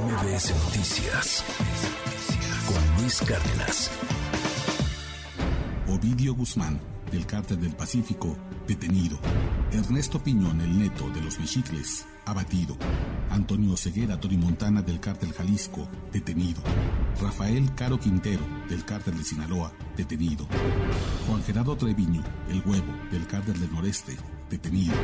MBS Noticias con Luis Cárdenas. Ovidio Guzmán, del Cártel del Pacífico, detenido. Ernesto Piñón, el neto de los Mexicles, abatido. Antonio Ceguera Montana del Cártel Jalisco, detenido. Rafael Caro Quintero, del Cártel de Sinaloa, detenido. Juan Gerardo Treviño, el huevo, del Cártel del Noreste, detenido.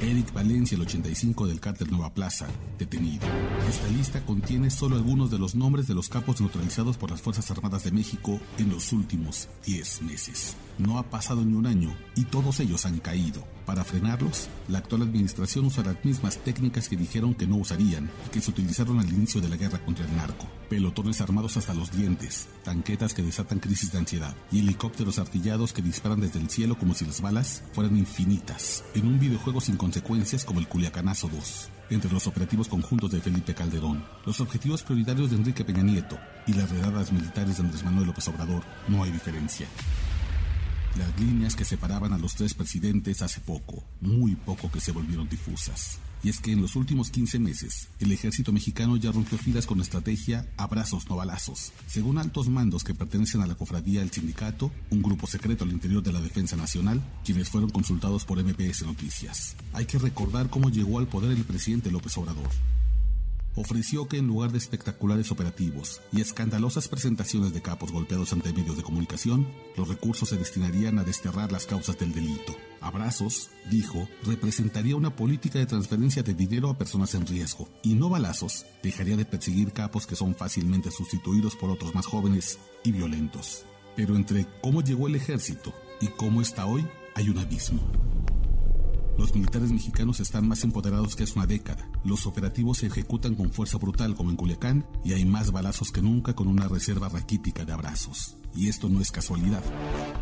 Eric Valencia, el 85 del Cártel Nueva Plaza, detenido. Esta lista contiene solo algunos de los nombres de los capos neutralizados por las Fuerzas Armadas de México en los últimos 10 meses. No ha pasado ni un año y todos ellos han caído. Para frenarlos, la actual administración usa las mismas técnicas que dijeron que no usarían y que se utilizaron al inicio de la guerra contra el narco. Pelotones armados hasta los dientes, tanquetas que desatan crisis de ansiedad y helicópteros artillados que disparan desde el cielo como si las balas fueran infinitas, en un videojuego sin consecuencias como el Culiacanazo 2 entre los operativos conjuntos de Felipe Calderón, los objetivos prioritarios de Enrique Peña Nieto y las redadas militares de Andrés Manuel López Obrador, no hay diferencia las líneas que separaban a los tres presidentes hace poco, muy poco que se volvieron difusas. Y es que en los últimos 15 meses, el ejército mexicano ya rompió filas con estrategia abrazos no balazos. Según altos mandos que pertenecen a la cofradía del sindicato, un grupo secreto al interior de la Defensa Nacional, quienes fueron consultados por MPS Noticias. Hay que recordar cómo llegó al poder el presidente López Obrador ofreció que en lugar de espectaculares operativos y escandalosas presentaciones de capos golpeados ante medios de comunicación, los recursos se destinarían a desterrar las causas del delito. Abrazos, dijo, representaría una política de transferencia de dinero a personas en riesgo, y no balazos dejaría de perseguir capos que son fácilmente sustituidos por otros más jóvenes y violentos. Pero entre cómo llegó el ejército y cómo está hoy, hay un abismo. Los militares mexicanos están más empoderados que hace una década. Los operativos se ejecutan con fuerza brutal como en Culiacán y hay más balazos que nunca con una reserva raquítica de abrazos. Y esto no es casualidad.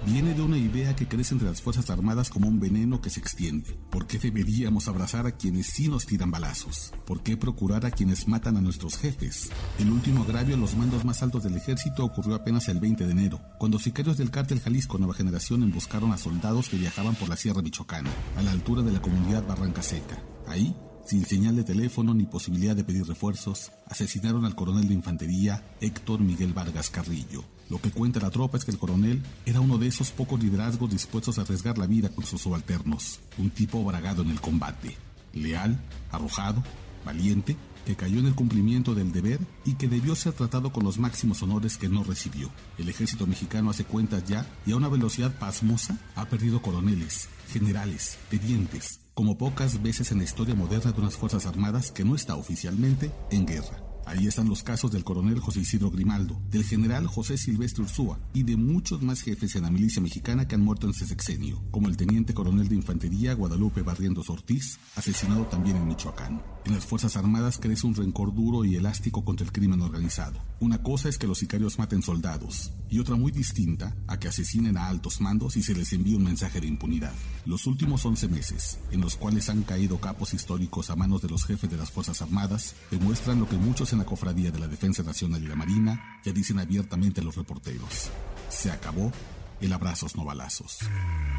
Viene de una idea que crece entre las Fuerzas Armadas como un veneno que se extiende. ¿Por qué deberíamos abrazar a quienes sí nos tiran balazos? ¿Por qué procurar a quienes matan a nuestros jefes? El último agravio a los mandos más altos del ejército ocurrió apenas el 20 de enero, cuando sicarios del cártel Jalisco Nueva Generación emboscaron a soldados que viajaban por la Sierra Michoacana, a la altura de la comunidad Barranca Seca. Ahí sin señal de teléfono ni posibilidad de pedir refuerzos, asesinaron al coronel de infantería Héctor Miguel Vargas Carrillo. Lo que cuenta la tropa es que el coronel era uno de esos pocos liderazgos dispuestos a arriesgar la vida con sus subalternos, un tipo bragado en el combate, leal, arrojado, valiente, que cayó en el cumplimiento del deber y que debió ser tratado con los máximos honores que no recibió. El ejército mexicano hace cuentas ya y a una velocidad pasmosa ha perdido coroneles, generales, tenientes, como pocas veces en la historia moderna de unas Fuerzas Armadas que no está oficialmente en guerra. Ahí están los casos del coronel José Isidro Grimaldo, del general José Silvestre Ursúa y de muchos más jefes en la milicia mexicana que han muerto en ese sexenio, como el teniente coronel de infantería Guadalupe Barrientos Ortiz, asesinado también en Michoacán. En las Fuerzas Armadas crece un rencor duro y elástico contra el crimen organizado. Una cosa es que los sicarios maten soldados, y otra muy distinta a que asesinen a altos mandos y se les envíe un mensaje de impunidad. Los últimos 11 meses, en los cuales han caído capos históricos a manos de los jefes de las Fuerzas Armadas, demuestran lo que muchos en la cofradía de la Defensa Nacional y la Marina ya dicen abiertamente a los reporteros. Se acabó el abrazos no balazos.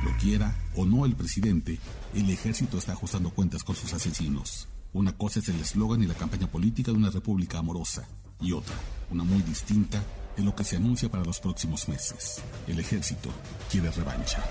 Lo quiera o no el presidente, el ejército está ajustando cuentas con sus asesinos. Una cosa es el eslogan y la campaña política de una república amorosa, y otra, una muy distinta, de lo que se anuncia para los próximos meses. El ejército quiere revancha.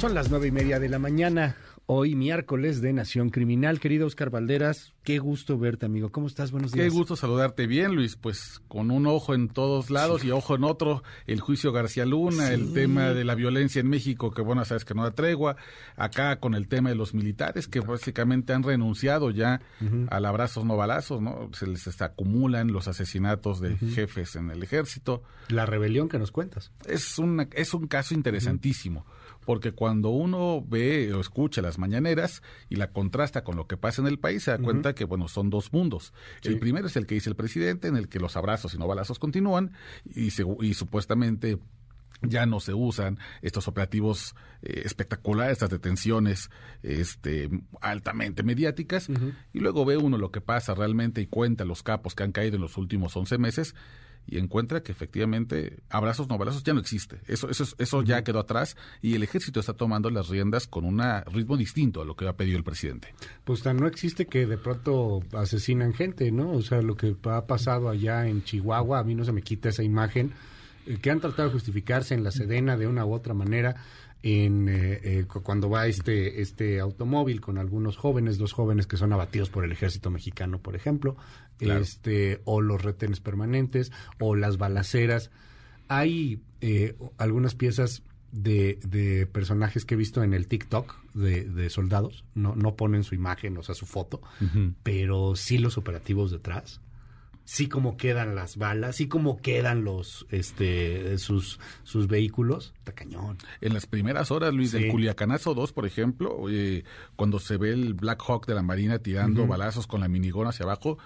Son las nueve y media de la mañana hoy miércoles de Nación Criminal. Querido Oscar Valderas, qué gusto verte, amigo. ¿Cómo estás? Buenos días. Qué gusto saludarte bien, Luis. Pues con un ojo en todos lados y ojo en otro, el juicio García Luna, el tema de la violencia en México, que bueno, sabes que no da tregua. Acá con el tema de los militares, que básicamente han renunciado ya al abrazos no balazos, ¿no? Se les acumulan los asesinatos de jefes en el ejército. La rebelión que nos cuentas. Es, una, es un caso interesantísimo porque cuando uno ve o escucha las mañaneras y la contrasta con lo que pasa en el país, se da cuenta que, bueno, son dos mundos. El primero es el que dice el presidente, en el que los abrazos y no balazos continúan y, y supuestamente ya no se usan estos operativos eh, espectaculares, estas detenciones este, altamente mediáticas, y luego ve uno lo que pasa realmente y cuenta los capos que han caído en los últimos 11 meses, y encuentra que efectivamente abrazos no balazos ya no existe. Eso, eso, eso ya quedó atrás y el ejército está tomando las riendas con un ritmo distinto a lo que ha pedido el presidente. Pues tan no existe que de pronto asesinan gente, ¿no? O sea, lo que ha pasado allá en Chihuahua, a mí no se me quita esa imagen, eh, que han tratado de justificarse en la Sedena de una u otra manera en eh, eh, cuando va este este automóvil con algunos jóvenes, dos jóvenes que son abatidos por el ejército mexicano, por ejemplo, este o los retenes permanentes o las balaceras. Hay eh, algunas piezas de, de, personajes que he visto en el TikTok de, de, soldados, no, no ponen su imagen, o sea, su foto, pero sí los operativos detrás sí como quedan las balas, sí como quedan los este sus sus vehículos, está cañón. En las primeras horas, Luis, del Culiacanazo 2, por ejemplo, eh, cuando se ve el Black Hawk de la Marina tirando balazos con la minigona hacia abajo,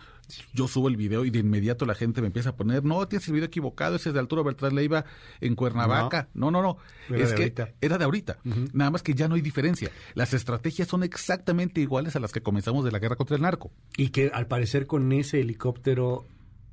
yo subo el video y de inmediato la gente me empieza a poner, no, tienes el video equivocado, ese es de Arturo Beltrán Leiva en Cuernavaca. No, no, no, es que era de ahorita. Nada más que ya no hay diferencia. Las estrategias son exactamente iguales a las que comenzamos de la guerra contra el narco. Y que al parecer con ese helicóptero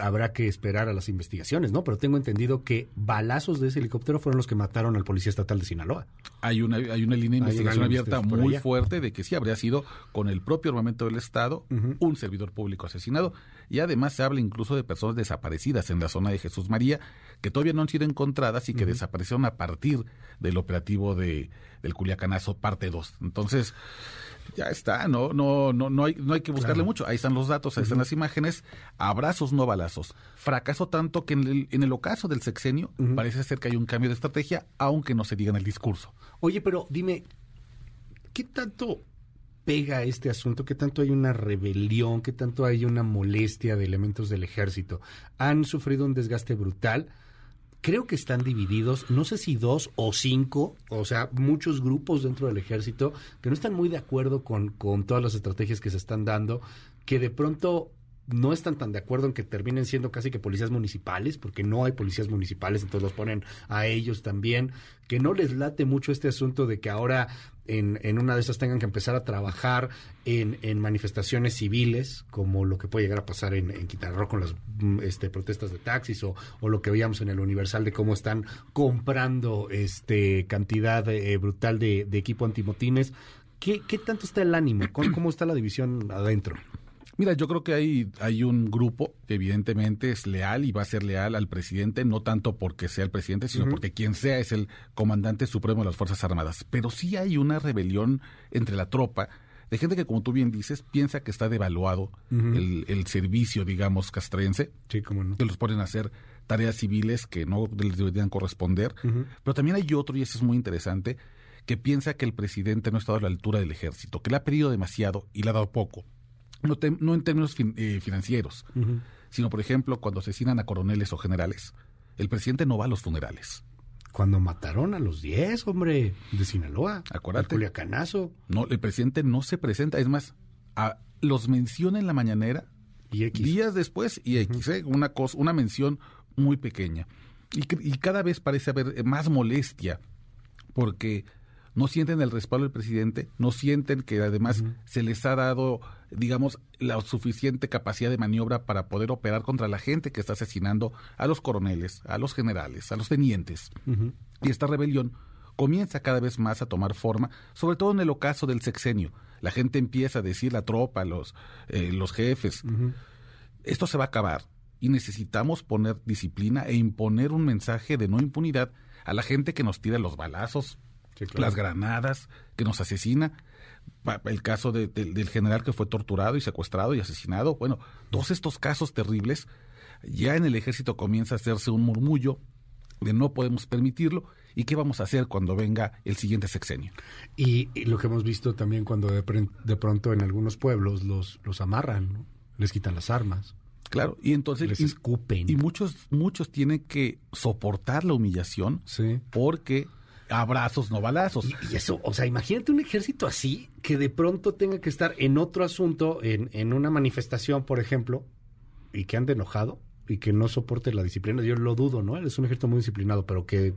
habrá que esperar a las investigaciones, ¿no? Pero tengo entendido que balazos de ese helicóptero fueron los que mataron al policía estatal de Sinaloa. Hay una, hay una línea de investigación abierta muy fuerte de que sí habría sido con el propio armamento del Estado un servidor público asesinado. Y además se habla incluso de personas desaparecidas en la zona de Jesús María que todavía no han sido encontradas y que desaparecieron a partir del operativo de, del Culiacanazo parte 2. Entonces, ya está, no, no, no, no hay, no hay que buscarle mucho. Ahí están los datos, ahí están las imágenes. Abrazos, no balazos. Fracaso tanto que en el, en el ocaso del sexenio parece ser que hay un cambio de estrategia, aunque no se diga en el discurso. Oye, pero dime, ¿qué tanto pega este asunto? ¿Qué tanto hay una rebelión? ¿Qué tanto hay una molestia de elementos del ejército? ¿Han sufrido un desgaste brutal? creo que están divididos, no sé si dos o cinco, o sea, muchos grupos dentro del ejército que no están muy de acuerdo con, con todas las estrategias que se están dando, que de pronto no están tan de acuerdo en que terminen siendo casi que policías municipales, porque no hay policías municipales, entonces los ponen a ellos también, que no les late mucho este asunto de que ahora en, en una de esas tengan que empezar a trabajar en, en, manifestaciones civiles, como lo que puede llegar a pasar en, en con las mm, este, protestas de taxis o, o, lo que veíamos en el Universal de cómo están comprando este cantidad eh, brutal de, de, equipo antimotines. ¿Qué, ¿Qué tanto está el ánimo? ¿Cómo, ¿Cómo está la división adentro? Mira, yo creo que hay, hay un grupo que evidentemente es leal y va a ser leal al presidente, no tanto porque sea el presidente, sino porque quien sea es el comandante supremo de las Fuerzas Armadas. Pero sí hay una rebelión entre la tropa de gente que, como tú bien dices, piensa que está devaluado el, servicio, digamos, castrense, sí, no. que los ponen a hacer tareas civiles que no les deberían corresponder. Pero también hay otro, y eso es muy interesante, que piensa que el presidente no ha estado a la altura del ejército, que le ha pedido demasiado y le ha dado poco no, en términos eh, financieros, sino, por ejemplo, cuando asesinan a coroneles o generales. El presidente no va a los funerales. Cuando mataron a los 10, hombre, de Sinaloa. Acuérdate. Culiacanazo. No, el presidente no se presenta. Es más, los menciona en la mañanera y días después y X, ¿eh? una, cosa, una mención muy pequeña. Y, y cada vez parece haber más molestia porque no sienten el respaldo del presidente, no sienten que además se les ha dado, digamos, la suficiente capacidad de maniobra para poder operar contra la gente que está asesinando a los coroneles, a los generales, a los tenientes. Y esta rebelión comienza cada vez más a tomar forma, sobre todo en el ocaso del sexenio. La gente empieza a decir, la tropa, los, eh, los jefes, esto se va a acabar y necesitamos poner disciplina e imponer un mensaje de no impunidad a la gente que nos tira los balazos, las granadas, que nos asesina. El caso del general que fue torturado y secuestrado y asesinado. Bueno, todos estos casos terribles, ya en el ejército comienza a hacerse un murmullo de no podemos permitirlo y qué vamos a hacer cuando venga el siguiente sexenio. Y, lo que hemos visto también cuando de, pronto en algunos pueblos los, los amarran, les quitan las armas. Claro, y entonces les escupen. Y muchos muchos tienen que soportar la humillación sí. porque abrazos, no balazos. Y, eso, o sea, imagínate un ejército así que de pronto tenga que estar en otro asunto, en, en una manifestación, por ejemplo, y que ande enojado y que no soporte la disciplina. Yo lo dudo, ¿no? Es un ejército muy disciplinado, pero que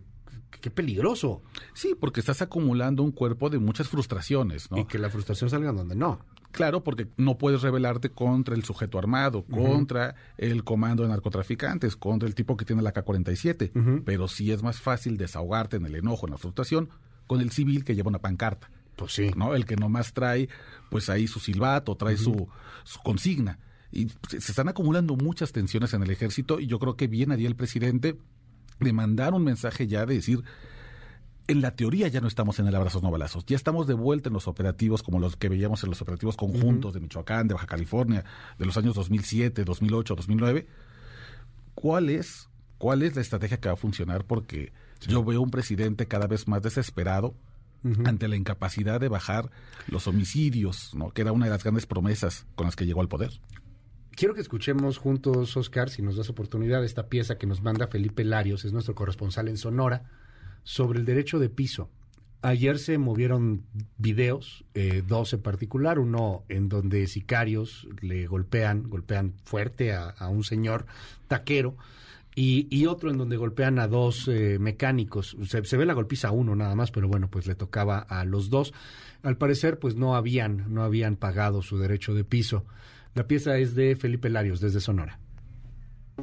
qué peligroso. Sí, porque estás acumulando un cuerpo de muchas frustraciones, ¿no? Y que la frustración salga donde no. Claro, porque no puedes rebelarte contra el sujeto armado, contra el comando de narcotraficantes, contra el tipo que tiene la K-47, pero sí es más fácil desahogarte en el enojo, en la frustración, con el civil que lleva una pancarta. Pues sí. ¿no? El que nomás trae, pues ahí su silbato, trae su, su consigna. Y se están acumulando muchas tensiones en el ejército y yo creo que bien haría el presidente de mandar un mensaje ya de decir, en la teoría ya no estamos en el abrazos no balazos, ya estamos de vuelta en los operativos como los que veíamos en los operativos conjuntos de Michoacán, de Baja California, de los años 2007, 2008, 2009. ¿Cuál es, cuál es la estrategia que va a funcionar? Porque yo veo un presidente cada vez más desesperado ante la incapacidad de bajar los homicidios, ¿no? que era una de las grandes promesas con las que llegó al poder. Quiero que escuchemos juntos, Oscar, si nos das oportunidad, esta pieza que nos manda Felipe Larios, es nuestro corresponsal en Sonora, sobre el derecho de piso. Ayer se movieron videos, eh, dos en particular, uno en donde sicarios le golpean, golpean fuerte a, un señor taquero, y, otro en donde golpean a dos eh, mecánicos. Se, se, ve la golpiza a uno nada más, pero bueno, pues le tocaba a los dos. Al parecer, pues no habían, no habían pagado su derecho de piso. La pieza es de Felipe Larios, desde Sonora.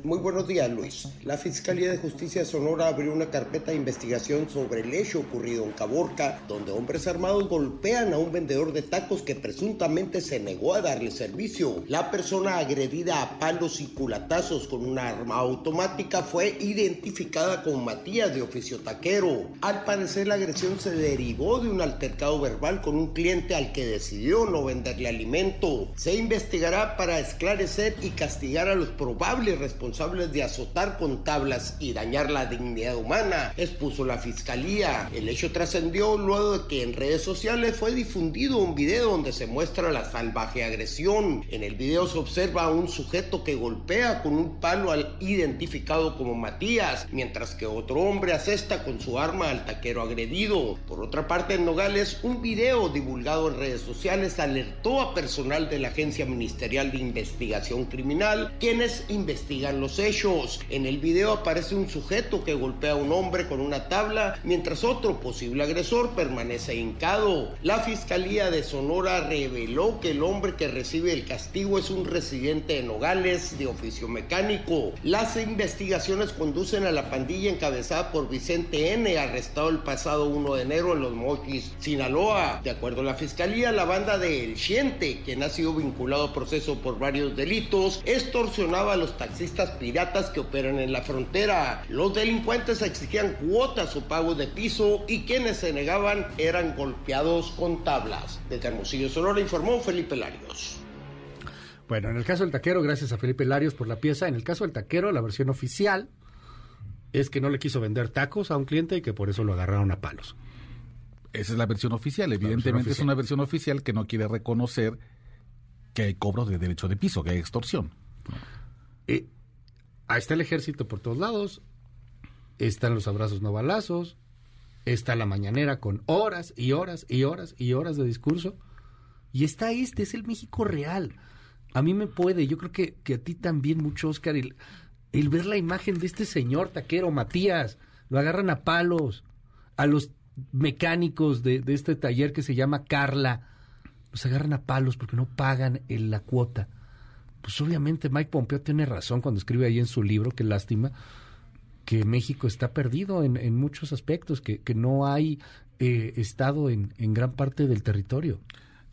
Muy buenos días, Luis. La Fiscalía de Justicia Sonora abrió una carpeta de investigación sobre el hecho ocurrido en Caborca, donde hombres armados golpean a un vendedor de tacos que presuntamente se negó a darle servicio. La persona agredida a palos y culatazos con una arma automática fue identificada como Matías de oficio taquero. Al parecer, la agresión se derivó de un altercado verbal con un cliente al que decidió no venderle alimento. Se investigará para esclarecer y castigar a los probables responsables responsables de azotar con tablas y dañar la dignidad humana, expuso la fiscalía. El hecho trascendió luego de que en redes sociales fue difundido un video donde se muestra la salvaje agresión. En el video se observa a un sujeto que golpea con un palo al identificado como Matías, mientras que otro hombre asesta con su arma al taquero agredido. Por otra parte, en Nogales, un video divulgado en redes sociales alertó a personal de la Agencia Ministerial de Investigación Criminal, quienes investigan los hechos. En el video aparece un sujeto que golpea a un hombre con una tabla, mientras otro posible agresor permanece hincado. La Fiscalía de Sonora reveló que el hombre que recibe el castigo es un residente de Nogales de oficio mecánico. Las investigaciones conducen a la pandilla encabezada por Vicente N., arrestado el pasado 1 de enero en Los Mochis, Sinaloa. De acuerdo a la Fiscalía, la banda de El Chiente, quien ha sido vinculado a proceso por varios delitos, extorsionaba a los taxistas piratas que operan en la frontera. Los delincuentes exigían cuotas o pago de piso y quienes se negaban eran golpeados con tablas. Desde Hermosillo, Sonora, informó Felipe Larios. Bueno, en el caso del taquero, gracias a Felipe Larios por la pieza. En el caso del taquero, la versión oficial es que no le quiso vender tacos a un cliente y que por eso lo agarraron a palos. Esa es la versión oficial. Evidentemente es una versión oficial que no quiere reconocer que hay cobro de derecho de piso, que hay extorsión. Eh, ahí está el ejército por todos lados, están los abrazos no balazos, está la mañanera con horas y horas y horas y horas de discurso, y está este, es el México real. A mí me puede, yo creo que, que a ti también mucho, Oscar, el, el ver la imagen de este señor taquero, Matías, lo agarran a palos, a los mecánicos de, de este taller que se llama Carla, los agarran a palos porque no pagan la cuota pues obviamente Mike Pompeo tiene razón cuando escribe ahí en su libro, qué lástima, que México está perdido en, muchos aspectos, que, que no hay eh, Estado en, gran parte del territorio.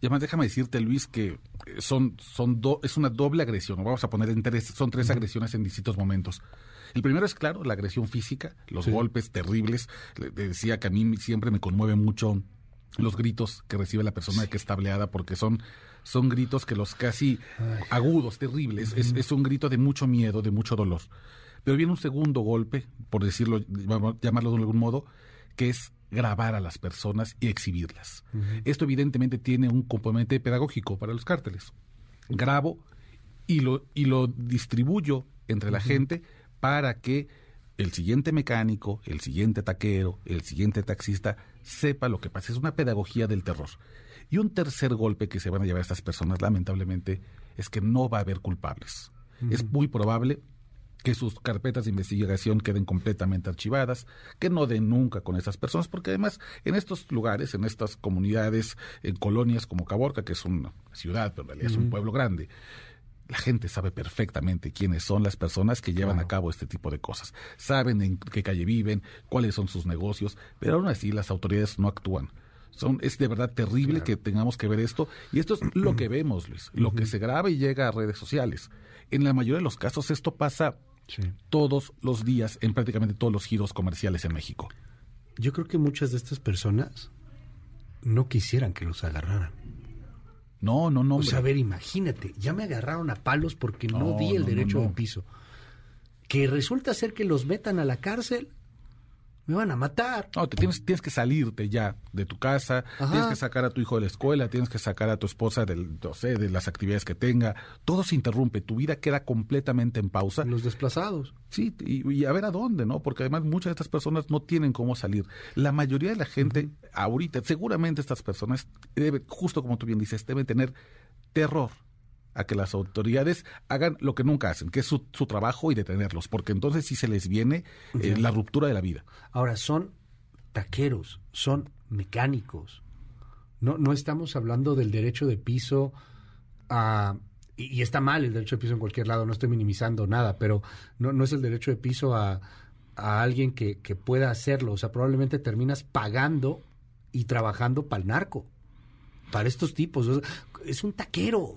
Y además déjame decirte, Luis, que son, son es una doble agresión. Vamos a poner en tres, son tres agresiones en distintos momentos. El primero es, claro, la agresión física, los golpes terribles. Le decía que a mí siempre me conmueve mucho los gritos que recibe la persona que está tableada porque son son gritos que los casi agudos, terribles, es, un grito de mucho miedo, de mucho dolor. Pero viene un segundo golpe, por decirlo, llamarlo de algún modo, que es grabar a las personas y exhibirlas. Esto evidentemente tiene un componente pedagógico para los cárteles. Grabo y lo, y lo distribuyo entre la gente para que el siguiente mecánico, el siguiente taquero, el siguiente taxista sepa lo que pasa. Es una pedagogía del terror. Y un tercer golpe que se van a llevar estas personas, lamentablemente, es que no va a haber culpables. Es muy probable que sus carpetas de investigación queden completamente archivadas, que no den nunca con esas personas, porque además en estos lugares, en estas comunidades, en colonias como Caborca, que es una ciudad, pero en realidad es un pueblo grande, la gente sabe perfectamente quiénes son las personas que llevan a cabo este tipo de cosas. Saben en qué calle viven, cuáles son sus negocios, pero aún así las autoridades no actúan. Son, es de verdad terrible que tengamos que ver esto. Y esto es lo que vemos, Luis, lo que se graba y llega a redes sociales. En la mayoría de los casos esto pasa todos los días en prácticamente todos los giros comerciales en México. Yo creo que muchas de estas personas no quisieran que los agarraran. No, no, no. O sea, a ver, imagínate, ya me agarraron a palos porque no, di el derecho de piso. Que resulta ser que los metan a la cárcel me van a matar. No, te tienes, tienes que salirte ya de tu casa, tienes que sacar a tu hijo de la escuela, tienes que sacar a tu esposa del, no sé, de las actividades que tenga. Todo se interrumpe, tu vida queda completamente en pausa. Los desplazados. Sí, y, a ver a dónde, ¿no? Porque además muchas de estas personas no tienen cómo salir. La mayoría de la gente, ahorita, seguramente estas personas, debe, justo como tú bien dices, deben tener terror a que las autoridades hagan lo que nunca hacen, que es su, trabajo y detenerlos, porque entonces sí se les viene eh, la ruptura de la vida. Ahora, son taqueros, son mecánicos. No, no estamos hablando del derecho de piso a... Y, está mal el derecho de piso en cualquier lado, no estoy minimizando nada, pero no, no es el derecho de piso a, a alguien que, que pueda hacerlo. O sea, probablemente terminas pagando y trabajando para el narco para estos tipos es un taquero,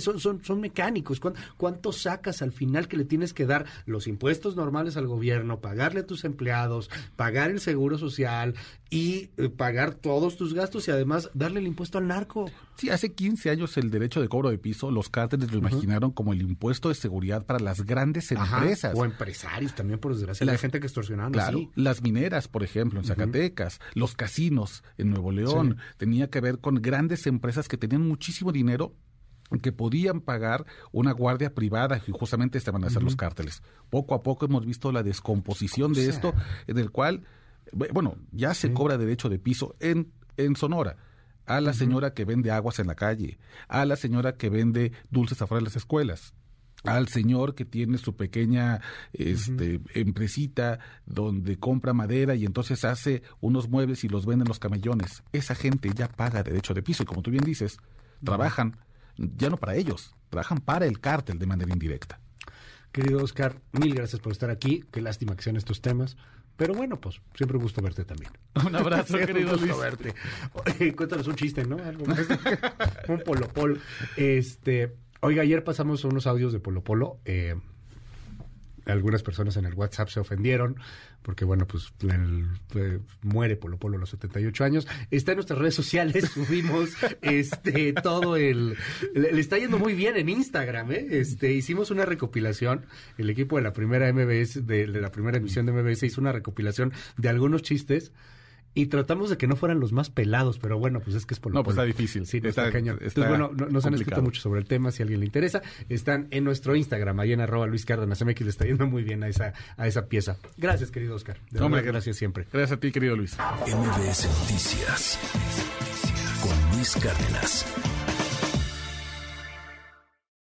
son, son mecánicos. ¿Cuánto, sacas al final que le tienes que dar los impuestos normales al gobierno, pagarle a tus empleados, pagar el seguro social y eh, pagar todos tus gastos y además darle el impuesto al narco? Sí, hace 15 años el derecho de cobro de piso, los cárteles lo imaginaron como el impuesto de seguridad para las grandes empresas. O empresarios también, por desgracia. La, gente que extorsionaban. Claro, las mineras, por ejemplo, en Zacatecas, los casinos en Nuevo León, tenía que ver con grandes empresas que tenían muchísimo dinero que podían pagar una guardia privada y justamente estaban a hacer los cárteles. Poco a poco hemos visto la descomposición de esto, en el cual, bueno, ya se cobra derecho de piso en, en Sonora a la señora que vende aguas en la calle, a la señora que vende dulces afuera de las escuelas, al señor que tiene su pequeña este, empresita donde compra madera y entonces hace unos muebles y los vende en los camellones. Esa gente ya paga derecho de piso y como tú bien dices, trabajan ya no para ellos, trabajan para el cártel de manera indirecta. Querido Oscar, mil gracias por estar aquí. Qué lástima que sean estos temas. Pero bueno, pues siempre gusto verte también. Un abrazo, querido gusto verte. cuéntanos un chiste, ¿no? un polo polo. Este, oiga, ayer pasamos unos audios de Polo Polo. Eh, algunas personas en el WhatsApp se ofendieron porque bueno, pues muere Polo Polo a los 78 años. Está en nuestras redes sociales, subimos este todo el le, está yendo muy bien en Instagram, ¿eh? Este hicimos una recopilación, el equipo de la primera MBS de, de la primera emisión de MBS hizo una recopilación de algunos chistes y tratamos de que no fueran los más pelados, pero bueno, pues es que es por lo No, pues está difícil. Sí, está, cañón. Entonces, bueno, nos han escrito mucho sobre el tema, si a alguien le interesa. Están en nuestro Instagram, ahí en arroba Luis Cárdenas MX, le está yendo muy bien a esa, a esa pieza. Gracias, querido Oscar. De no, gracias siempre. Gracias a ti, querido Luis. MBS Noticias con Luis Cárdenas.